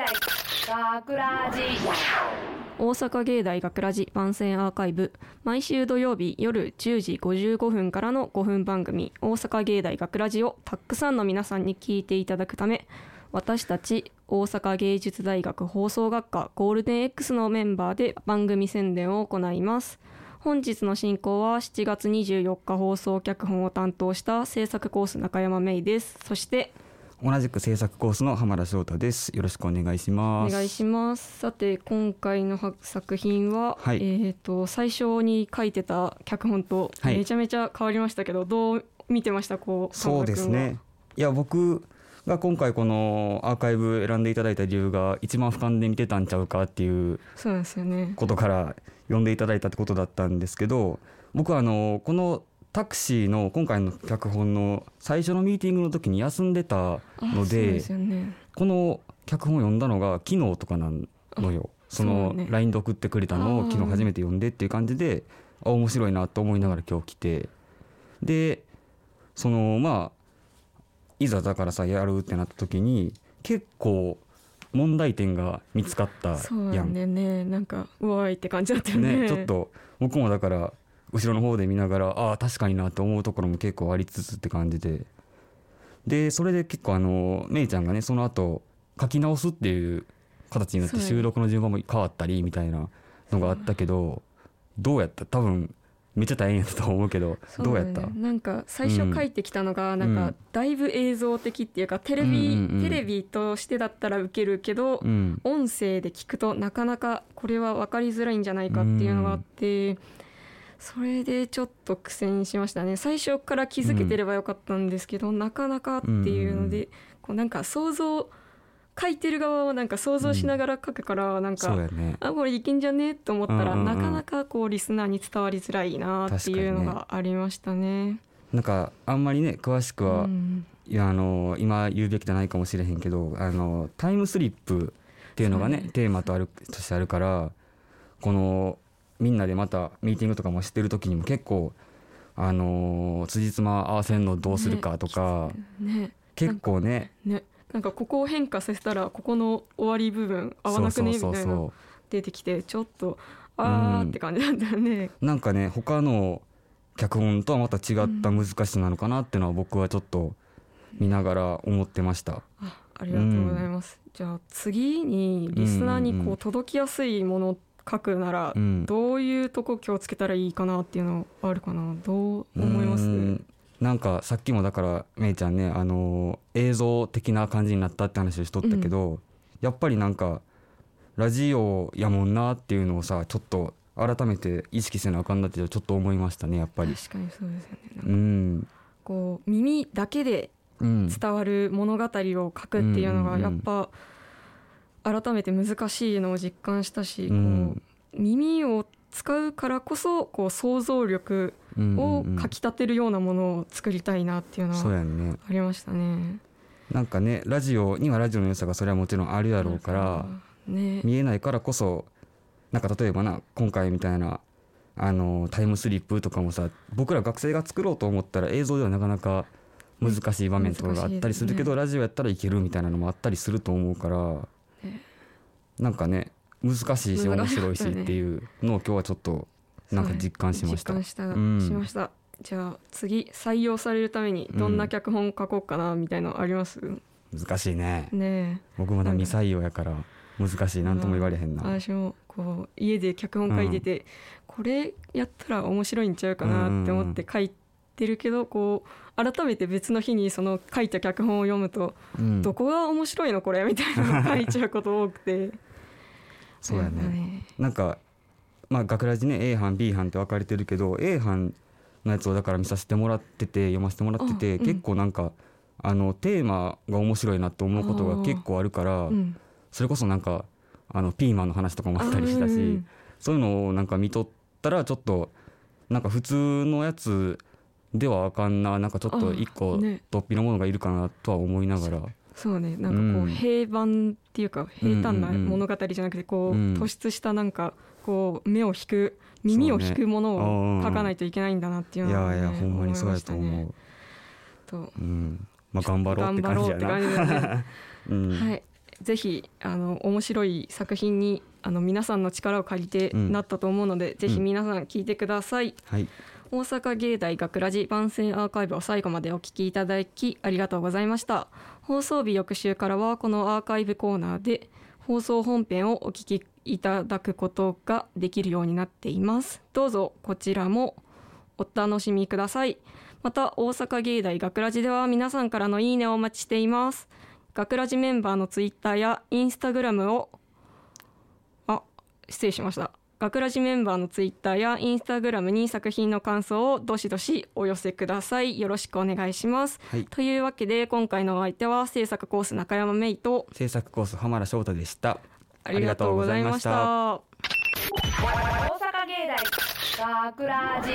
大学ラジ。大阪芸大学ラジ番宣アーカイブ。毎週土曜日夜10時55分からの5分番組「大阪芸大学ラジをたくさんの皆さんに聞いていただくため私たち大阪芸術大学放送学科ゴールデン X のメンバーで番組宣伝を行います。本日の進行は7月24日放送脚本を担当した制作コース中山芽衣です。そして同じく制作コースの浜田翔太です。よろしくお願いしおます。願いします。さて今回のは作品は、はい。えっ、と最初に書いてた脚本とはい。めちゃめちゃ変わりましたけど、どう見てました？こうそうですね。いや僕が今回このアーカイブ選んでいただいた理由が一番俯瞰で見てたんちゃうかっていうそうですよね。ことから読んでいただいたってことだったんですけど僕はあのこのタクシーの今回の脚本の最初のミーティングの時に休んでたあのそうでね。この脚本を読んだのが昨日とかなのよ。その LINE で送ってくれたのを昨日初めて読んでっていう感じであ面白いなと思いながら今日来て。でそのまあいざだからさやるってなった時に結構問題点が見つかったそうやなんんでね。なんかうわーいって感じだったよね。ねちょっと僕もだから後ろの方で見ながらああ確かになと思うところも結構ありつつって感じで。でそれで結構あのめいちゃんがねその後書き直すっていう形になって収録の順番も変わったりみたいなのがあったけどどうやった？多分めっちゃ大変やったと思うけどどうやった？なんか最初書いてきたのが、なんかうん。だいぶ映像的っていうかテレビ、テレビとしてだったらウケるけど、うん。音声で聞くとなかなかこれは分かりづらいんじゃないかっていうのがあって、それでちょっと苦戦しましたね。最初から気づけてればよかったんですけど、なかなかっていうので、こうなんか想像書いてる側はなんか想像しながら書くからなんか、そうやね。あこれいけんじゃね？と思ったら、うんうんうん。なかなかこうリスナーに伝わりづらいなっていうのがありましたね。なんかあんまりね詳しくは、うん。いやあの今言うべきじゃないかもしれへんけどあのタイムスリップっていうのがねね。テーマとあるとしてあるからこのみんなでまたミーティングとかもしてる時にも結構あの辻褄合わせんのどうするかとか、ね結構ねねなんかここを変化させたらここの終わり部分合わなくね？みたいな出てきてちょっとあーって感じだったよね。なんかね他の脚本とはまた違った難しさなのかなっていうのは僕はちょっと見ながら思ってました。あありがとうございます。じゃあ次にリスナーにうんうんうこうん届きやすいものを書くならうん。どういうとこ気をつけたらいいかなっていうのあるかな。どう思います？うん。なんかさっきもだからめいちゃんねあのー映像的な感じになったって話をしとったけど、やっぱりなんかラジオやもんなっていうのをさちょっと改めて意識せなあかんなってちょっと思いましたねやっぱり。確かにそうですよね。なんうかん。こう耳だけでうん。伝わる物語を書くっていうのがうんうんうん。やっぱ改めて難しいのを実感したし、うん。耳を使うからこそこう想像力うんをかきたてるようなものを作りたいなっていうのはありましたね。なんかねラジオにはラジオの良さがそれはもちろんあるやろうから、ね、見えないからこそなんか例えばな今回みたいなあのタイムスリップとかもさ僕ら学生が作ろうと思ったら映像ではなかなか難しい場面とかがあったりするけど、ラジオやったらいけるみたいなのもあったりすると思うから、ねなんかね難しいし面白いしっていうのを今日はちょっとなんか実感しました。実感した、うん。しました。じゃあ次採用されるためにどんな脚本書こうかなみたいなのあります、難しいね。ね僕まだ未採用やから難しい。なんとも言われへんな。私もこう家で脚本書いてて、これやったら面白いんちゃうかなって思って書いてるけど、こう改めて別の日にその書いた脚本を読むと、うん。どこが面白いのこれ？みたいなの書いちゃうこと多くてそうやね。なんかまあ学ラジね A 班 B 班って分かれてるけど A 班のやつをだから見させてもらってて読ませてもらってて、あうん。結構なんかあのテーマが面白いなと思うことが結構あるから、うん。それこそなんかあのピーマンの話とかもあったりしたし、うんうんそういうのをなんか見とったらちょっとなんか普通のやつではあかんななんかちょっと一個突飛のものがいるかなとは思いながら、そうねなんかこう、うん。平凡っていうか平坦な物語じゃなくてこう、うん突出したなんかこう目を引く耳を引くものを書かないといけないんだなっていうのは、ね、いやいやほんまにそうやと思う。と。うん。まあ頑張ろうって頑張ろうって感じやな。ねうん。はい。ぜひあの面白い作品にあの皆さんの力を借りてうん。なったと思うので、ぜひ皆さん聞いてください。はい大阪芸大学ラジ番宣アーカイブを最後までお聞きいただきありがとうございました。放送日翌週からはこのアーカイブコーナーで放送本編をお聞きいただくことができるようになっています。どうぞこちらもお楽しみください。また大阪芸大学ラジでは皆さんからのいいねをお待ちしています。学ラジメンバーのツイッターやインスタグラムをあ失礼しました。学ラジメンバーのツイッターやインスタグラムに作品の感想をどしどしお寄せください。よろしくお願いします、はい。というわけで今回のお相手は制作コース中山芽衣と制作コース浜田翔太でした。ありがとうございました。大阪芸大学ラジ